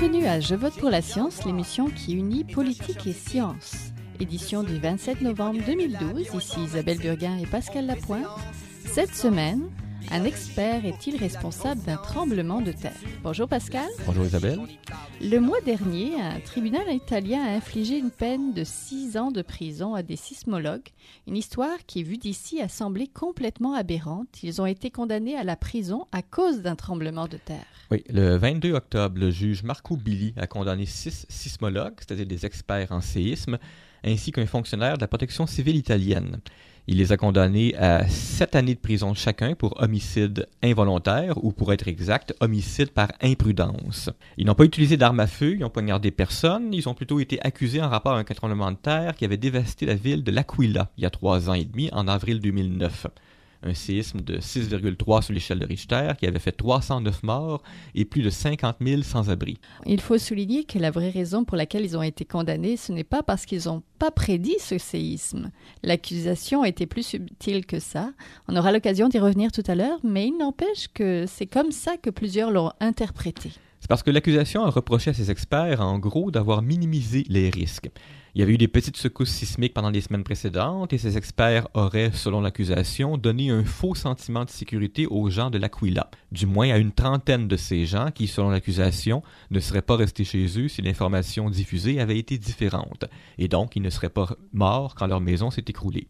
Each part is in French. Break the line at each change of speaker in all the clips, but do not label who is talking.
Bienvenue à Je vote pour la science, l'émission qui unit politique et science. Édition du 27 novembre 2012, ici Isabelle Burguin et Pascal Lapointe. Cette semaine, un expert est-il responsable d'un tremblement de terre? Bonjour Pascal.
Bonjour Isabelle.
Le mois dernier, un tribunal italien a infligé une peine de six ans de prison à des sismologues, une histoire qui, vue d'ici, a semblé complètement aberrante. Ils ont été condamnés à la prison à cause d'un tremblement de terre.
Oui, le 22 octobre, le juge Marco Billy a condamné six sismologues, c'est-à-dire des experts en séisme, ainsi qu'un fonctionnaire de la protection civile italienne. Il les a condamnés à sept années de prison chacun pour homicide involontaire ou, pour être exact, homicide par imprudence. Ils n'ont pas utilisé d'armes à feu, ils n'ont poignardé personne, ils ont plutôt été accusés en rapport à un tremblement de terre qui avait dévasté la ville de L'Aquila il y a trois ans et demi, en avril 2009 un séisme de 6,3 sur l'échelle de Richter qui avait fait 309 morts et plus de 50 000 sans-abri.
Il faut souligner que la vraie raison pour laquelle ils ont été condamnés, ce n'est pas parce qu'ils n'ont pas prédit ce séisme. L'accusation était plus subtile que ça. On aura l'occasion d'y revenir tout à l'heure, mais il n'empêche que c'est comme ça que plusieurs l'ont interprété.
C'est parce que l'accusation a reproché à ses experts, en gros, d'avoir minimisé les risques. Il y avait eu des petites secousses sismiques pendant les semaines précédentes et ces experts auraient, selon l'accusation, donné un faux sentiment de sécurité aux gens de l'Aquila, du moins à une trentaine de ces gens qui, selon l'accusation, ne seraient pas restés chez eux si l'information diffusée avait été différente, et donc ils ne seraient pas morts quand leur maison s'est écroulée.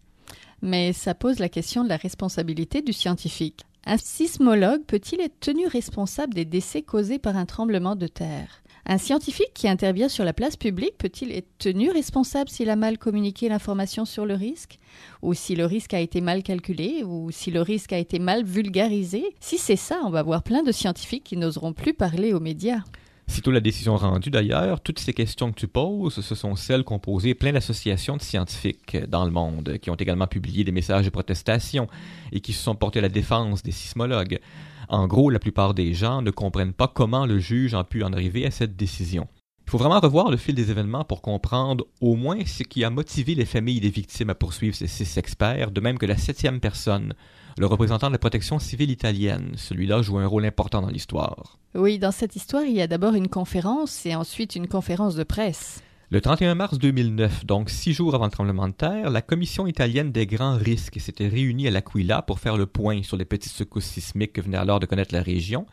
Mais ça pose la question de la responsabilité du scientifique. Un sismologue peut-il être tenu responsable des décès causés par un tremblement de terre? Un scientifique qui intervient sur la place publique peut-il être tenu responsable s'il a mal communiqué l'information sur le risque? Ou si le risque a été mal calculé Ou si le risque a été mal vulgarisé? Si c'est ça, on va voir plein de scientifiques qui n'oseront plus parler aux médias.
Sitôt la décision rendue d'ailleurs, toutes ces questions que tu poses, ce sont celles qu'ont posées plein d'associations de scientifiques dans le monde, qui ont également publié des messages de protestation et qui se sont portés à la défense des sismologues. En gros, la plupart des gens ne comprennent pas comment le juge a pu en arriver à cette décision. Il faut vraiment revoir le fil des événements pour comprendre au moins ce qui a motivé les familles des victimes à poursuivre ces six experts, de même que la septième personne, le représentant de la protection civile italienne. Celui-là joue un rôle important dans l'histoire.
Oui, dans cette histoire, il y a d'abord une conférence et ensuite une conférence de presse.
Le 31 mars 2009, donc six jours avant le tremblement de terre, la Commission italienne des grands risques s'était réunie à l'Aquila pour faire le point sur les petites secousses sismiques que venait alors de connaître la région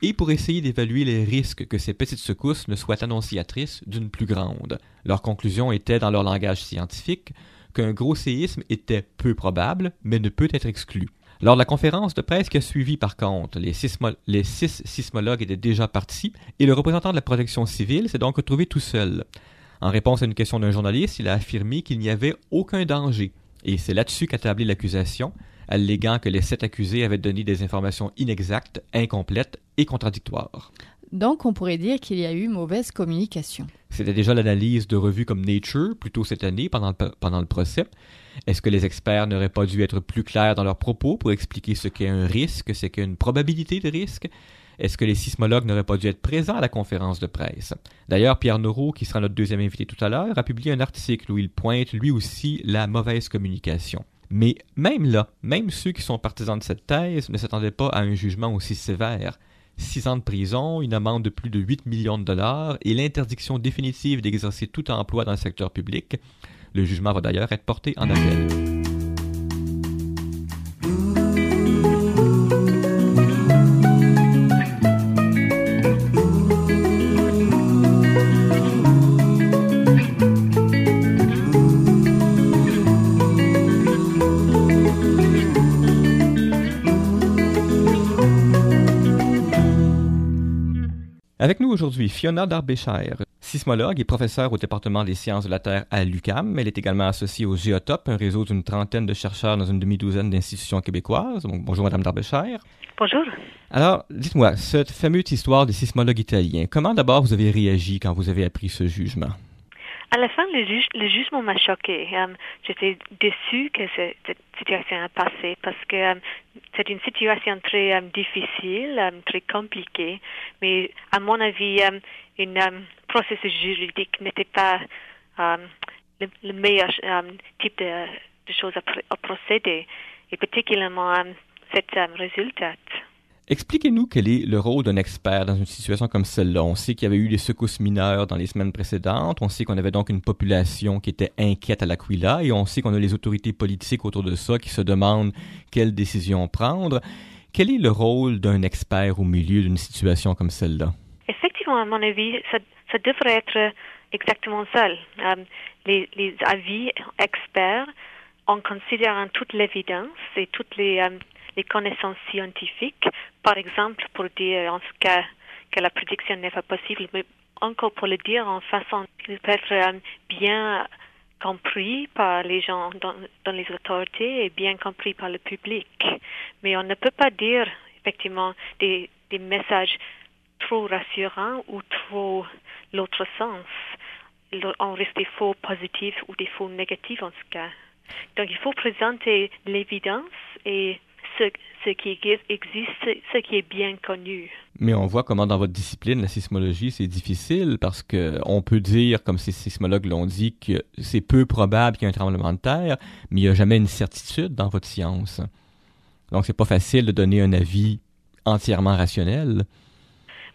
et pour essayer d'évaluer les risques que ces petites secousses ne soient annonciatrices d'une plus grande. Leur conclusion était, dans leur langage scientifique, qu'un gros séisme était peu probable, mais ne peut être exclu. Lors de la conférence de presse qui a suivi, par contre, les, les six sismologues étaient déjà partis et le représentant de la protection civile s'est donc retrouvé tout seul. En réponse à une question d'un journaliste, il a affirmé qu'il n'y avait aucun danger. Et c'est là-dessus qu'a tablé l'accusation, alléguant que les sept accusés avaient donné des informations inexactes, incomplètes et contradictoires.
Donc, on pourrait dire qu'il y a eu mauvaise communication.
C'était déjà l'analyse de revues comme Nature, plus tôt cette année, pendant le, pendant le procès. Est-ce que les experts n'auraient pas dû être plus clairs dans leurs propos pour expliquer ce qu'est un risque, ce qu'est une probabilité de risque? Est-ce que les sismologues n'auraient pas dû être présents à la conférence de presse? D'ailleurs, Pierre Noreau, qui sera notre deuxième invité tout à l'heure, a publié un article où il pointe lui aussi la mauvaise communication. Mais même là, même ceux qui sont partisans de cette thèse ne s'attendaient pas à un jugement aussi sévère. Six ans de prison, une amende de plus de 8 millions de dollars et l'interdiction définitive d'exercer tout emploi dans le secteur public. Le jugement va d'ailleurs être porté en appel. Avec nous aujourd'hui, Fiona Darbecher, sismologue et professeure au département des sciences de la Terre à l'UCAM. Elle est également associée au Géotop, un réseau d'une trentaine de chercheurs dans une demi-douzaine d'institutions québécoises. bonjour, Madame Darbecher.
Bonjour.
Alors, dites-moi, cette fameuse histoire des sismologues italiens, comment d'abord vous avez réagi quand vous avez appris ce jugement?
À la fin, le, le jugement m'a choqué. Um, j'étais déçue que cette situation a passé parce que um, c'est une situation très um, difficile, très compliquée. Mais à mon avis, un processus juridique n'était pas le, meilleur type de, de choses à, procéder, et particulièrement cet résultat.
Expliquez-nous quel est le rôle d'un expert dans une situation comme celle-là. On sait qu'il y avait eu des secousses mineures dans les semaines précédentes. On sait qu'on avait donc une population qui était inquiète à l'Aquila et on sait qu'on a les autorités politiques autour de ça qui se demandent quelles décisions prendre. Quel est le rôle d'un expert au milieu d'une situation comme celle-là?
Effectivement, à mon avis, ça, devrait être exactement ça. Euh, les, avis experts, en considérant toute l'évidence et toutes les, euh, les connaissances scientifiques, par exemple pour dire en ce cas que la prédiction n'est pas possible, mais encore pour le dire en façon qui peut être euh, bien compris par les gens dans, les autorités et bien compris par le public. Mais on ne peut pas dire effectivement des, des messages trop rassurants ou trop l'autre sens. On risque des faux positifs ou des faux négatifs en ce cas. Donc il faut présenter l'évidence et ce, qui existe, ce qui est bien connu.
Mais on voit comment dans votre discipline, la sismologie, c'est difficile parce que on peut dire, comme ces sismologues l'ont dit, que c'est peu probable qu'il y ait un tremblement de terre, mais il n'y a jamais une certitude dans votre science. Donc c'est pas facile de donner un avis entièrement rationnel.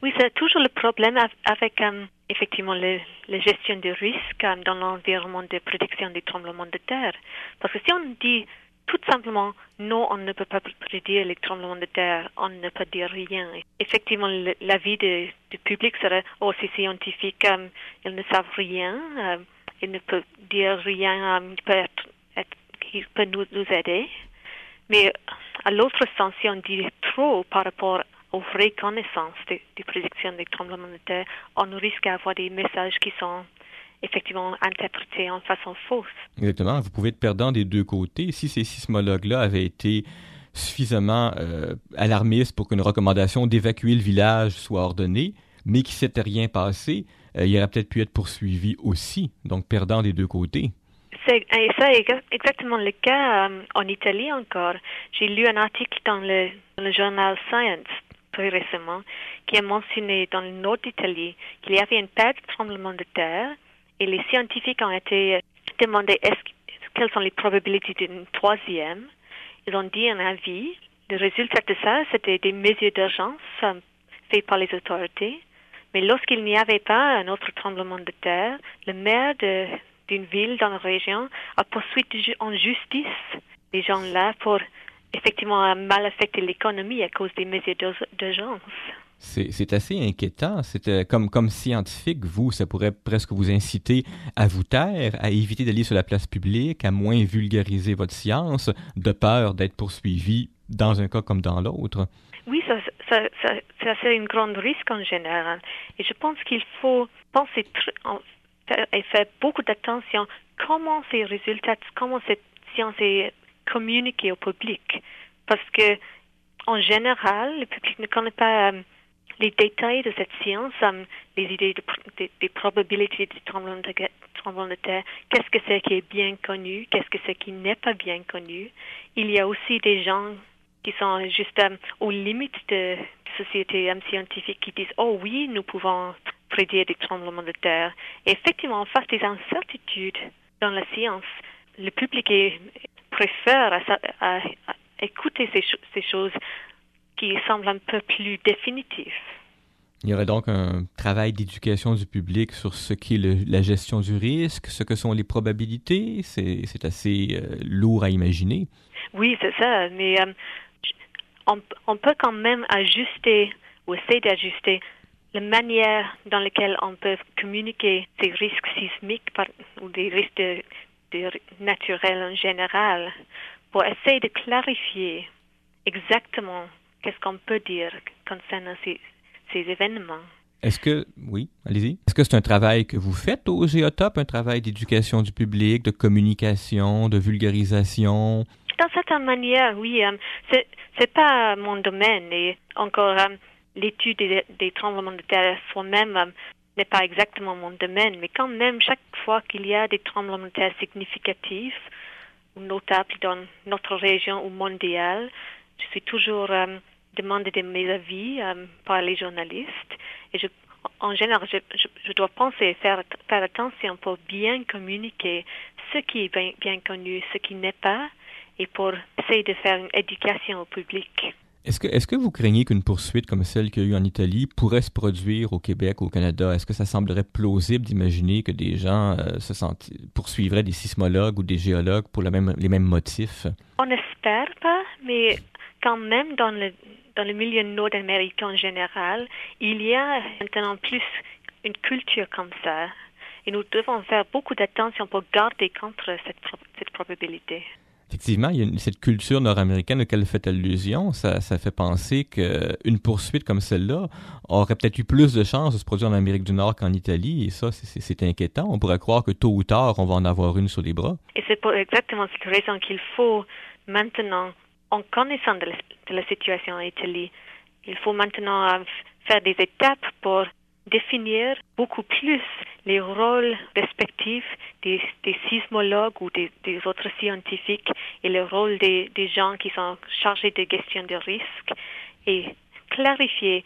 Oui, c'est toujours le problème avec euh, effectivement la gestion des risques euh, dans l'environnement de prédiction des tremblements de terre. Parce que si on dit tout simplement, non, on ne peut pas prédire les tremblements de terre, on ne peut dire rien. Effectivement, l'avis du public serait, oh, c'est scientifique, euh, ils ne savent rien, euh, ils ne peuvent dire rien, euh, il peut, nous, aider. Mais à l'autre sens, si on dit trop par rapport aux vraies connaissances des, des prédictions des tremblements de terre, on risque d'avoir des messages qui sont effectivement interprété en façon fausse.
Exactement. Vous pouvez être perdant des deux côtés. Si ces sismologues-là avaient été suffisamment euh, alarmistes pour qu'une recommandation d'évacuer le village soit ordonnée, mais qu'il ne s'était rien passé, euh, il aurait peut-être pu être poursuivi aussi, donc perdant des deux côtés.
C'est ça est exactement le cas euh, en Italie encore. J'ai lu un article dans le, dans le journal Science très récemment qui a mentionné dans le nord d'Italie qu'il y avait une perte de tremblement de terre et les scientifiques ont été demandés quelles sont les probabilités d'une troisième? Ils ont dit un avis. Le résultat de ça, c'était des mesures d'urgence euh, faites par les autorités. Mais lorsqu'il n'y avait pas un autre tremblement de terre, le maire d'une ville dans la région a poursuivi en justice les gens-là pour effectivement mal affecter l'économie à cause des mesures d'urgence.
C'est assez inquiétant. C'était comme, comme scientifique, vous, ça pourrait presque vous inciter à vous taire, à éviter d'aller sur la place publique, à moins vulgariser votre science, de peur d'être poursuivi dans un cas comme dans l'autre.
Oui, ça, c'est un grand risque en général. Et je pense qu'il faut penser et faire beaucoup d'attention comment ces résultats, comment cette science est communiquée au public. Parce que, en général, le public ne connaît pas euh, les détails de cette science, um, les idées des probabilités du tremblement de, terre, qu'est-ce que c'est qui est bien connu, qu'est-ce que c'est qui n'est pas bien connu. Il y a aussi des gens qui sont juste um, aux limites de sociétés um, scientifiques qui disent oh oui, nous pouvons prédire des tremblements de terre. Et effectivement, face des incertitudes dans la science, le public préfère à, écouter ces choses qui semble un peu plus définitif.
Il y aurait donc un travail d'éducation du public sur ce qu'est la gestion du risque, ce que sont les probabilités. C'est assez euh, lourd à imaginer.
Oui, c'est ça. Mais euh, on, on, peut quand même ajuster ou essayer d'ajuster la manière dans laquelle on peut communiquer ces risques sismiques ou des risques de, naturels en général pour essayer de clarifier exactement qu'est-ce qu'on peut dire concernant ces, ces événements?
Est-ce que, oui, allez-y. Est-ce que c'est un travail que vous faites au Géotop, un travail d'éducation du public, de communication, de vulgarisation?
Dans certaine manière, oui. Euh, c'est, c'est pas mon domaine et encore euh, l'étude des, tremblements de terre soi-même euh, n'est pas exactement mon domaine, mais quand même, chaque fois qu'il y a des tremblements de terre significatifs ou notables dans notre région ou mondiale, je suis toujours demander de mes avis euh, par les journalistes. Et je, en général, je, je, dois penser et faire, faire attention pour bien communiquer ce qui est bien, bien connu, ce qui n'est pas, et pour essayer de faire une éducation au public.
Est-ce que, est que vous craignez qu'une poursuite comme celle qu'il y a eu en Italie pourrait se produire au Québec ou au Canada? Est-ce que ça semblerait plausible d'imaginer que des gens euh, se poursuivraient des sismologues ou des géologues pour même, les mêmes motifs?
On n'espère pas, mais quand même dans le, dans le milieu nord-américain en général, il y a maintenant plus une culture comme ça. Et nous devons faire beaucoup d'attention pour garder contre cette, cette probabilité.
Effectivement, il y a cette culture nord-américaine auquel elle fait allusion. Ça, ça fait penser qu'une poursuite comme celle-là aurait peut-être eu plus de chances de se produire en Amérique du Nord qu'en Italie. Et ça, c'est inquiétant. On pourrait croire que tôt ou tard, on va en avoir une sur les bras.
Et c'est pour exactement cette raison qu'il faut maintenant, en connaissant de la, situation en Italie, il faut maintenant faire des étapes pour définir beaucoup plus les rôles respectifs des, sismologues ou des, autres scientifiques et le rôle des, gens qui sont chargés de gestion de risques et clarifier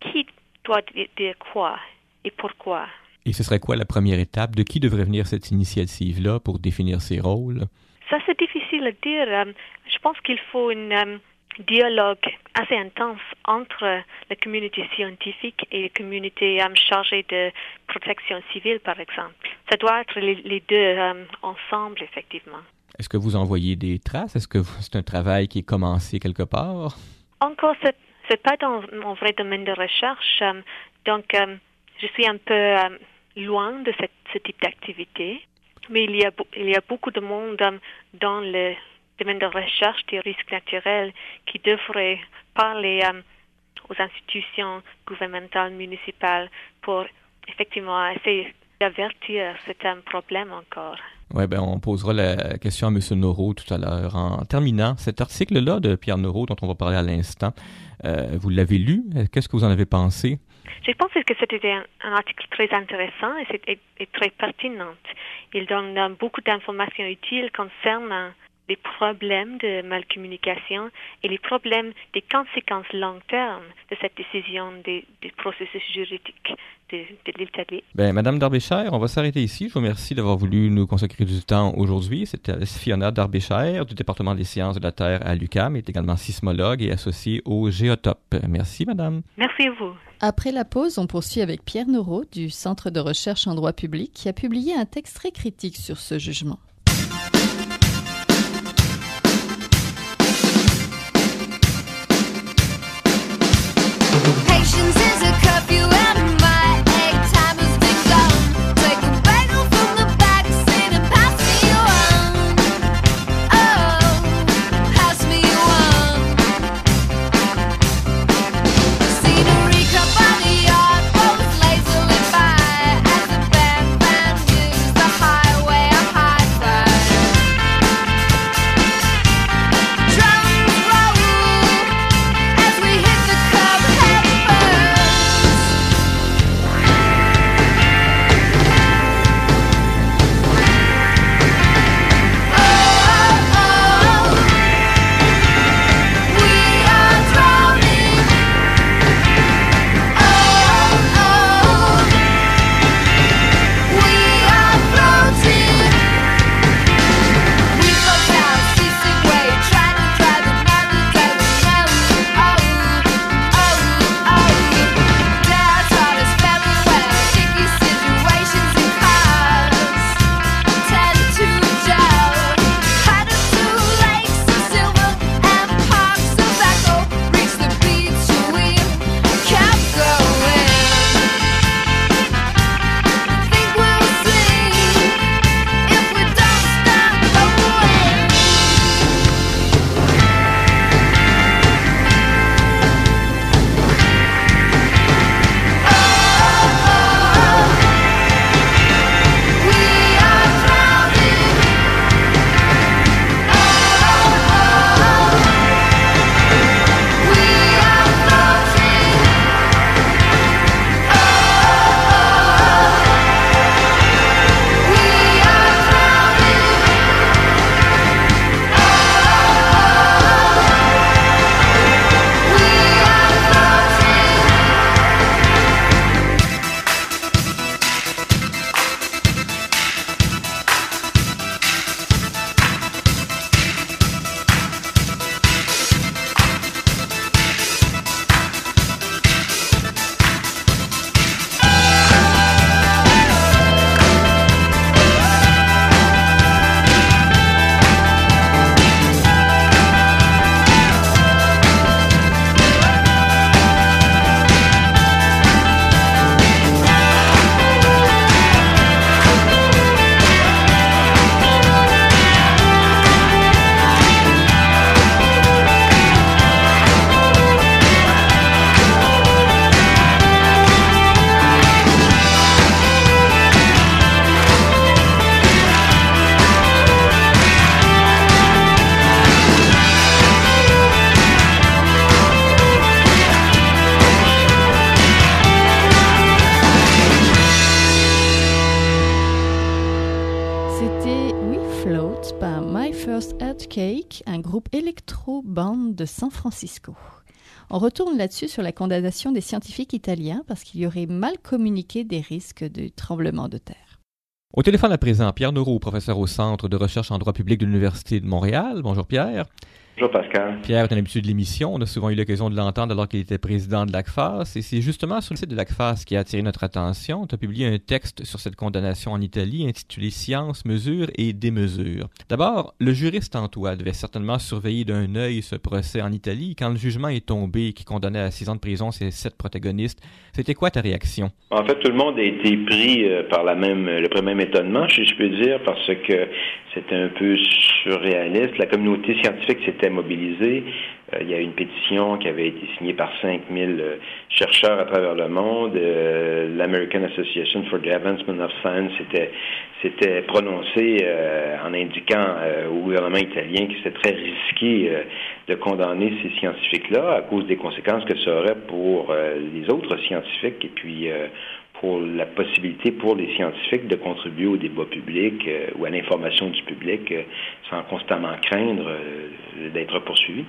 qui doit dire quoi et pourquoi.
Et ce serait quoi la première étape? De qui devrait venir cette initiative-là pour définir ces rôles?
Ça, c'est difficile à dire. Euh, je pense qu'il faut une euh, dialogue assez intense entre la communauté scientifique et la communauté um, chargée de protection civile, par exemple. Ça doit être les, deux um, ensemble, effectivement.
Est-ce que vous envoyez des traces? Est-ce que c'est un travail qui est commencé quelque part?
Encore, ce n'est pas dans mon vrai domaine de recherche. Um, donc, je suis un peu loin de ce type d'activité. Mais il y, a, il y a beaucoup de monde dans le domaine de recherche des risques naturels qui devrait parler aux institutions gouvernementales, municipales pour effectivement essayer d'avertir c'est un problème encore.
Oui, ben on posera la question à M. Noro tout à l'heure. En terminant, cet article-là de Pierre Noro dont on va parler à l'instant, euh, vous l'avez lu. Qu'est-ce que vous en avez pensé?
J'ai pensé que c'était un, article très intéressant et, et très pertinent. Il donne euh, beaucoup d'informations utiles concernant les problèmes de malcommunication et les problèmes des conséquences long terme de cette décision des, processus juridiques de, de l'Italie.
Ben, Madame Darbicher, on va s'arrêter ici. Je vous remercie d'avoir voulu nous consacrer du temps aujourd'hui. C'était Fiona Darbicher du département des sciences de la Terre à l'UCAM, est également sismologue et associée au Géotop. Merci, Madame.
Merci à vous.
Après la pause, on poursuit avec Pierre Noreau du Centre de recherche en droit public qui a publié un texte très critique sur ce jugement. On retourne là-dessus sur la condamnation des scientifiques italiens parce qu'il y aurait mal communiqué des risques de tremblement de terre.
Au téléphone à présent, Pierre Noureau, professeur au Centre de recherche en droit public de l'Université de Montréal. Bonjour Pierre.
Bonjour Pascal.
Pierre est un habitué de l'émission. On a souvent eu l'occasion de l'entendre alors qu'il était président de l'ACFAS. Et c'est justement sur le site de l'ACFAS qui a attiré notre attention. Tu as publié un texte sur cette condamnation en Italie intitulé Science, mesures et démesures. D'abord, le juriste en toi devait certainement surveiller d'un œil ce procès en Italie. Quand le jugement est tombé qui condamnait à six ans de prison ces sept protagonistes, c'était quoi ta réaction?
En fait, tout le monde a été pris euh, par la même, le même étonnement, si je peux dire, parce que c'était un peu surréaliste. La communauté scientifique s'était mobilisée. Euh, il y a une pétition qui avait été signée par 5000 euh, chercheurs à travers le monde. Euh, L'American Association for the Advancement of Science s'était prononcé en indiquant au gouvernement italien que c'était très risqué de condamner ces scientifiques-là à cause des conséquences que ça aurait pour les autres scientifiques et puis pour la possibilité pour les scientifiques de contribuer au débat public euh, ou à l'information du public euh, sans constamment craindre euh, d'être poursuivis.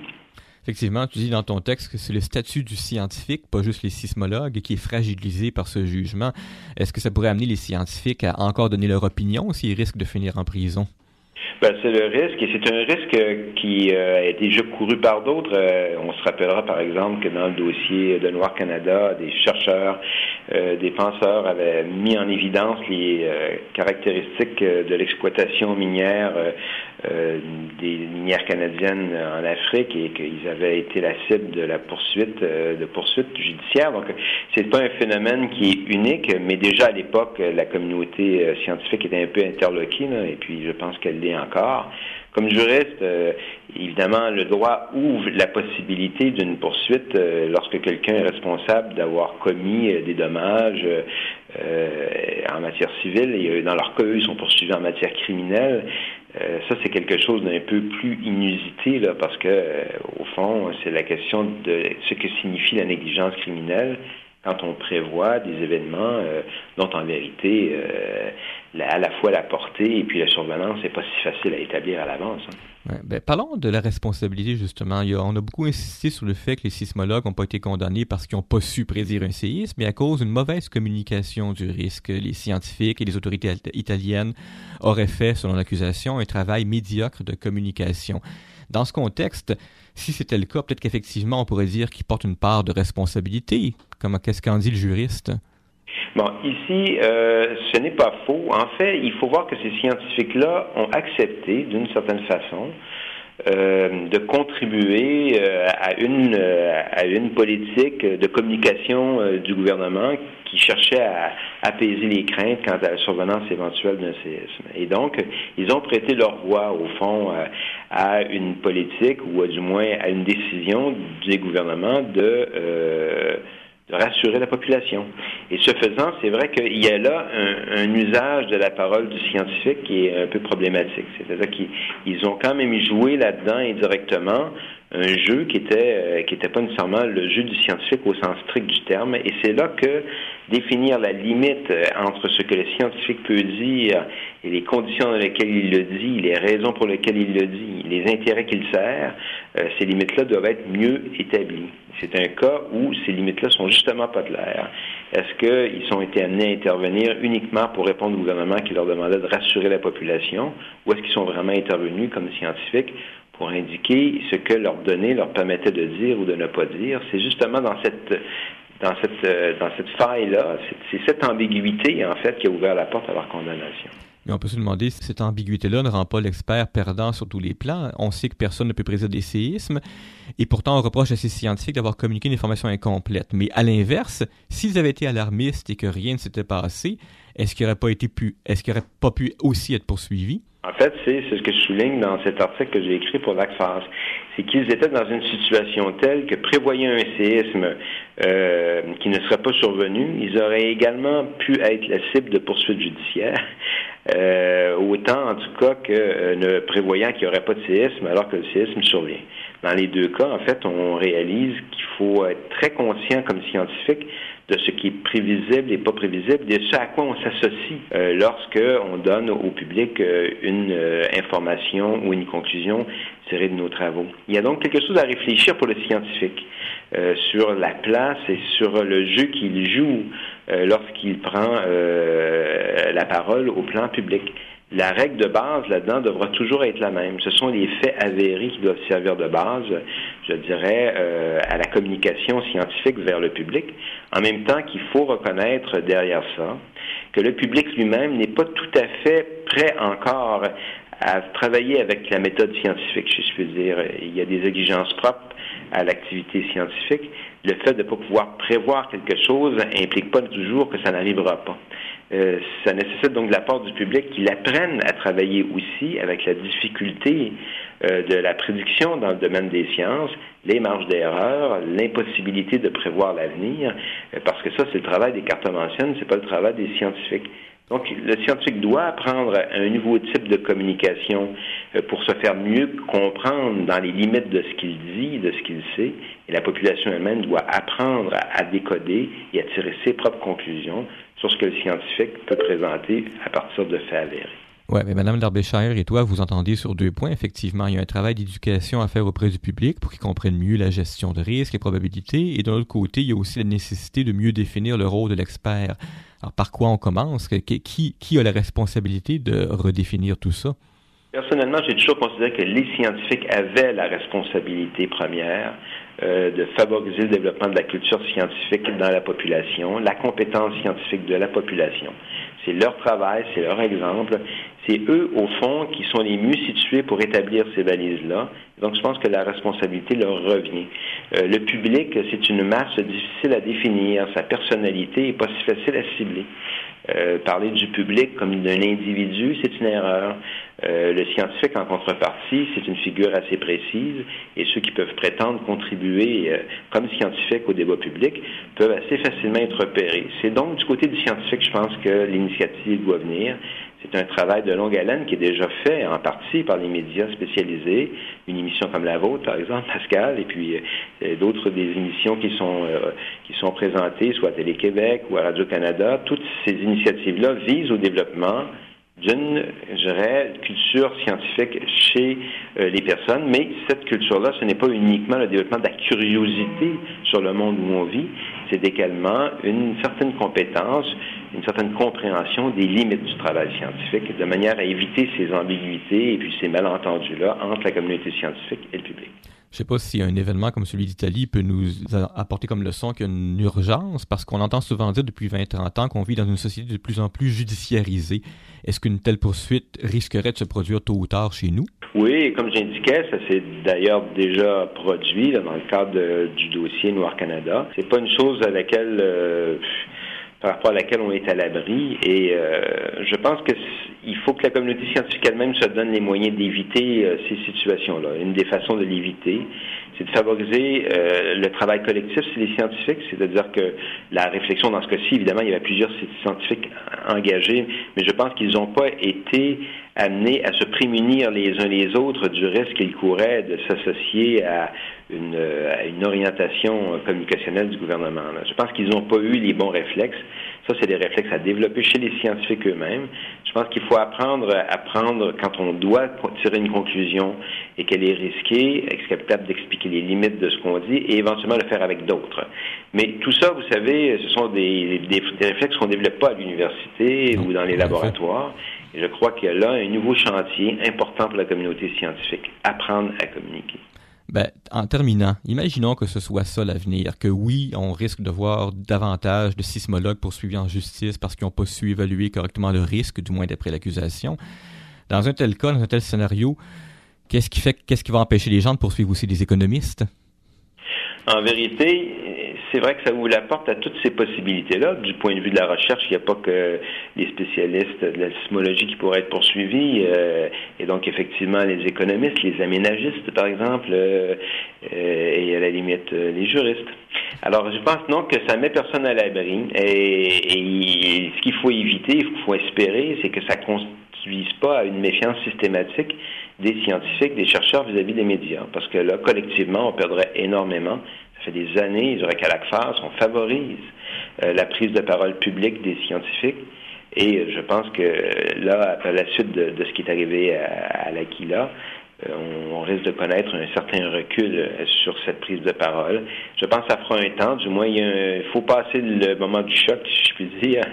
Effectivement, tu dis dans ton texte que c'est le statut du scientifique, pas juste les sismologues, qui est fragilisé par ce jugement. Est-ce que ça pourrait amener les scientifiques à encore donner leur opinion s'ils risquent de finir en prison?
Ben, c'est le risque, et c'est un risque qui euh, a été déjà couru par d'autres. Euh, on se rappellera par exemple que dans le dossier de Noir Canada, des chercheurs, euh, des penseurs avaient mis en évidence les caractéristiques de l'exploitation minière des minières canadiennes en Afrique et qu'ils avaient été la cible de la poursuite de poursuite judiciaire. Donc, c'est pas un phénomène qui est unique, mais déjà à l'époque, la communauté scientifique était un peu interloquée, et puis je pense qu'elle l'est encore. Comme juriste, euh, évidemment, le droit ouvre la possibilité d'une poursuite euh, lorsque quelqu'un est responsable d'avoir commis euh, des dommages en matière civile et dans leur cas, eux, ils sont poursuivis en matière criminelle. Ça, c'est quelque chose d'un peu plus inusité là, parce que, au fond, c'est la question de ce que signifie la négligence criminelle quand on prévoit des événements euh, dont en vérité euh, à la fois la portée et puis la survenance n'est pas si facile à établir à l'avance.
Hein. ben, parlons de la responsabilité justement. on a beaucoup insisté sur le fait que les sismologues n'ont pas été condamnés parce qu'ils n'ont pas su prédire un séisme, mais à cause d'une mauvaise communication du risque. Les scientifiques et les autorités italiennes auraient fait, selon l'accusation, un travail médiocre de communication. Dans ce contexte, si c'était le cas, peut-être qu'effectivement, on pourrait dire qu'il porte une part de responsabilité. Comme qu'est-ce qu'en dit le juriste?
Bon, ici, euh, ce n'est pas faux. En fait, il faut voir que ces scientifiques-là ont accepté, d'une certaine façon, euh, de contribuer euh, à une à une politique de communication du gouvernement qui cherchait à apaiser les craintes quant à la survenance éventuelle d'un séisme. Et donc, ils ont prêté leur voix, au fond, à une politique ou du moins à une décision du gouvernement de de rassurer la population. Et ce faisant, c'est vrai qu'il y a là un, usage de la parole du scientifique qui est un peu problématique. C'est-à-dire qu'ils ont quand même joué là-dedans indirectement un jeu qui était euh, qui était pas nécessairement le jeu du scientifique au sens strict du terme. Et c'est là que définir la limite euh, entre ce que le scientifique peut dire et les conditions dans lesquelles il le dit, les raisons pour lesquelles il le dit, les intérêts qu'il sert, euh, ces limites-là doivent être mieux établies. C'est un cas où ces limites-là sont justement pas claires. Est-ce qu'ils ont été amenés à intervenir uniquement pour répondre au gouvernement qui leur demandait de rassurer la population, ou est-ce qu'ils sont vraiment intervenus comme scientifiques pour indiquer ce que leurs données leur permettaient de dire ou de ne pas dire. C'est justement dans cette dans cette euh, dans cette faille-là, c'est cette ambiguïté en fait qui a ouvert la porte à leur condamnation.
Mais on peut se demander si cette ambiguïté-là ne rend pas l'expert perdant sur tous les plans. On sait que personne ne peut prédire des séismes, et pourtant on reproche à ces scientifiques d'avoir communiqué une information incomplète. Mais à l'inverse, s'ils avaient été alarmistes et que rien ne s'était passé, est-ce qu'il n'aurait pas été pu, est-ce qu'il n'aurait pas pu aussi être poursuivi?
En fait, c'est ce que je souligne dans cet article que j'ai écrit pour l'ACFAS. C'est qu'ils étaient dans une situation telle que prévoyant un séisme euh, qui ne serait pas survenu, ils auraient également pu être la cible de poursuites judiciaires, euh, autant en tout cas que euh, ne prévoyant qu'il n'y aurait pas de séisme alors que le séisme survient. Dans les deux cas, en fait, on réalise qu'il faut être très conscient comme scientifique de ce qui est prévisible et pas prévisible, de ce à quoi on s'associe euh, lorsque on donne au public euh, une information ou une conclusion tirée de nos travaux. Il y a donc quelque chose à réfléchir pour le scientifique sur la place et sur le jeu qu'il joue lorsqu'il prend la parole au plan public la règle de base là-dedans devra toujours être la même. Ce sont les faits avérés qui doivent servir de base, je dirais, euh, à la communication scientifique vers le public, en même temps qu'il faut reconnaître derrière ça que le public lui-même n'est pas tout à fait prêt encore à travailler avec la méthode scientifique, si je peux dire. Il y a des exigences propres à l'activité scientifique. Le fait de ne pas pouvoir prévoir quelque chose implique pas toujours que ça n'arrivera pas. Euh, ça nécessite donc de la part du public qu'il apprenne à travailler aussi avec la difficulté euh, de la prédiction dans le domaine des sciences, les marges d'erreur, l'impossibilité de prévoir l'avenir, euh, parce que ça, c'est le travail des cartomanciennes, c'est pas le travail des scientifiques. Donc, le scientifique doit apprendre un nouveau type de communication pour se faire mieux comprendre dans les limites de ce qu'il dit, de ce qu'il sait, et la population elle-même doit apprendre à décoder et à tirer ses propres conclusions sur ce que le scientifique peut présenter à partir de faits avérés.
Oui, mais Mme Darbyshire et toi, vous entendez sur deux points. Effectivement, il y a un travail d'éducation à faire auprès du public pour qu'il comprenne mieux la gestion de risques et probabilités. Et de l'autre côté, il y a aussi la nécessité de mieux définir le rôle de l'expert. Alors, par quoi on commence? Qui, qui a la responsabilité de redéfinir tout ça?
Personnellement, j'ai toujours considéré que les scientifiques avaient la responsabilité première euh, de favoriser le développement de la culture scientifique dans la population, la compétence scientifique de la population. C'est leur travail, c'est leur exemple. C'est eux, au fond, qui sont les mieux situés pour établir ces balises-là. Donc, je pense que la responsabilité leur revient. Euh, le public, c'est une masse difficile à définir. Sa personnalité n'est pas si facile à cibler. Euh, parler du public comme d'un individu, c'est une erreur. Euh, le scientifique, en contrepartie, c'est une figure assez précise et ceux qui peuvent prétendre contribuer euh, comme scientifique au débat public peuvent assez facilement être repérés. C'est donc du côté du scientifique, je pense, que l'initiative doit venir. C'est un travail de longue haleine qui est déjà fait en partie par les médias spécialisés, une émission comme la vôtre, par exemple, Pascal, et puis euh, d'autres des émissions qui sont euh, qui sont présentées, soit à Télé-Québec ou à Radio-Canada. Toutes ces initiatives-là visent au développement d'une, je dirais, culture scientifique chez euh, les personnes, mais cette culture-là, ce n'est pas uniquement le développement de la curiosité sur le monde où on vit, c'est également une certaine compétence, une certaine compréhension des limites du travail scientifique, de manière à éviter ces ambiguïtés et puis ces malentendus-là entre la communauté scientifique et le public.
Je ne sais pas si un événement comme celui d'Italie peut nous apporter comme leçon qu'il y a une urgence, parce qu'on entend souvent dire depuis 20-30 ans qu'on vit dans une société de plus en plus judiciarisée. Est-ce qu'une telle poursuite risquerait de se produire tôt ou tard chez nous?
Oui, comme j'indiquais, ça s'est d'ailleurs déjà produit dans le cadre du dossier Noir Canada. C'est pas une chose à laquelle euh, par rapport à laquelle on est à l'abri. Et euh, je pense qu'il faut que la communauté scientifique elle-même se donne les moyens d'éviter euh, ces situations-là. Une des façons de l'éviter, c'est de favoriser euh, le travail collectif chez les scientifiques, c'est-à-dire que la réflexion dans ce cas-ci, évidemment, il y avait plusieurs scientifiques engagés, mais je pense qu'ils n'ont pas été amenés à se prémunir les uns les autres du risque qu'ils couraient de s'associer à une, à une orientation communicationnelle du gouvernement. Je pense qu'ils n'ont pas eu les bons réflexes. Ça, c'est des réflexes à développer chez les scientifiques eux-mêmes. Je pense qu'il faut apprendre à prendre, quand on doit tirer une conclusion et qu'elle est risquée, être capable d'expliquer les limites de ce qu'on dit et éventuellement le faire avec d'autres. Mais tout ça, vous savez, ce sont des, des, des réflexes qu'on ne développe pas à l'université ou dans les laboratoires. Et je crois qu'il y a là un nouveau chantier important pour la communauté scientifique, apprendre à communiquer.
Ben, en terminant, imaginons que ce soit ça l'avenir, que oui, on risque de voir davantage de sismologues poursuivis en justice parce qu'ils n'ont pas su évaluer correctement le risque, du moins d'après l'accusation. Dans un tel cas, dans un tel scénario, qu'est-ce qui fait, qu'est-ce qui va empêcher les gens de poursuivre aussi des économistes?
En vérité, c'est vrai que ça ouvre la porte à toutes ces possibilités-là. Du point de vue de la recherche, il n'y a pas que les spécialistes de la sismologie qui pourraient être poursuivis, euh, et donc effectivement les économistes, les aménagistes, par exemple, euh, euh, et à la limite les juristes. Alors, je pense non que ça met personne à l'abri. Et, ce qu'il faut éviter, il faut espérer, c'est que ça ne conduise pas à une méfiance systématique des scientifiques, des chercheurs vis-à-vis des médias. Parce que là, collectivement, on perdrait énormément. Ça fait des années, ils auraient qu'à la faire, on favorise euh, la prise de parole publique des scientifiques. Et je pense que là, à la suite de, ce qui est arrivé à, l'Aquila, euh, on, risque de connaître un certain recul euh, sur cette prise de parole. Je pense que ça fera un temps, du moins il, faut passer le moment du choc, si je puis dire,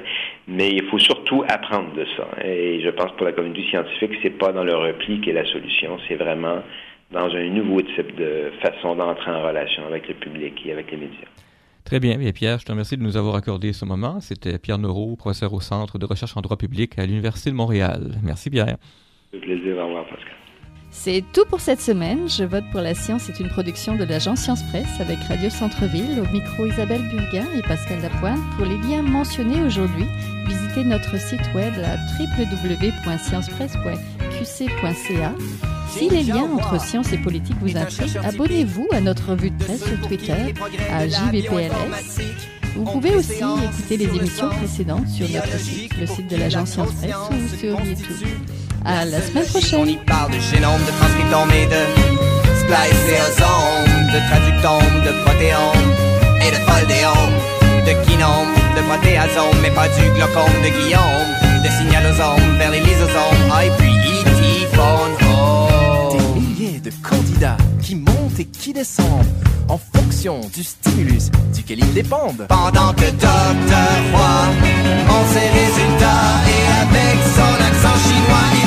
mais il faut surtout apprendre de ça. Et je pense que pour la communauté scientifique, c'est pas dans le repli qu'est la solution, c'est vraiment dans un nouveau type de façon d'entrer en relation avec le public et avec les médias.
Très bien. Bien, Pierre, je te remercie de nous avoir accordé ce moment. C'était Pierre Neuro, professeur au Centre de recherche en droit public à l'Université de Montréal. Merci, Pierre.
Un plaisir. Au revoir, Pascal.
C'est tout pour cette semaine. Je vote pour la science est une production de l'agence Science Presse avec Radio Centre-Ville, au micro Isabelle Burguin et Pascal Lapointe. Pour les liens mentionnés aujourd'hui, visitez notre site web à www.sciencepresse.qc.ca. Si les liens entre science et politique vous intriguent, abonnez-vous à notre revue de presse sur Twitter à JVPLS. Vous pouvez aussi écouter les émissions précédentes sur notre site, le site de l'agence Science Presse ou sur YouTube. À la semaine prochaine. On y parle de génome, de transcriptome et de spliceosome, de traductome, de protéome et de foldéome, de kinome, de protéasome, mais pas du glaucome de Guillaume, de signalosome vers les lysosomes, ah, et puis E.T. Des milliers de candidats qui montent et qui descendent en fonction du stimulus duquel ils dépendent. Pendant que Docteur Roy, en ses résultats et avec son accent chinois,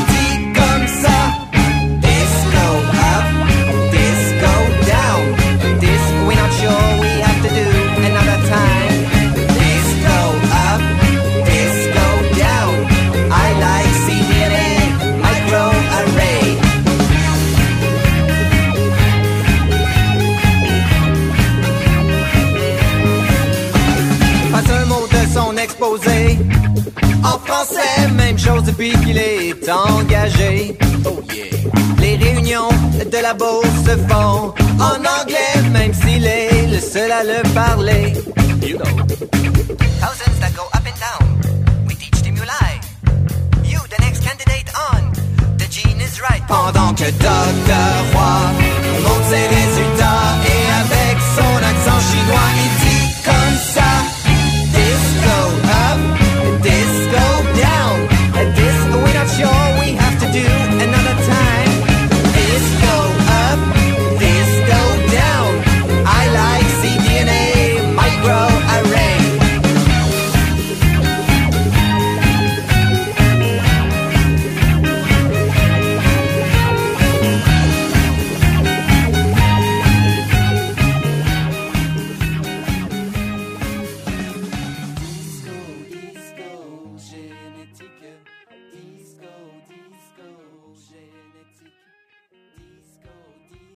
depuis qu'il est engagé. Oh yeah. Les réunions de la bourse se font en anglais, même s'il est le seul à le parler. You know. Thousands that go up and down. We teach stimuli. You, the next candidate on. The gene is right. Pendant que Dr.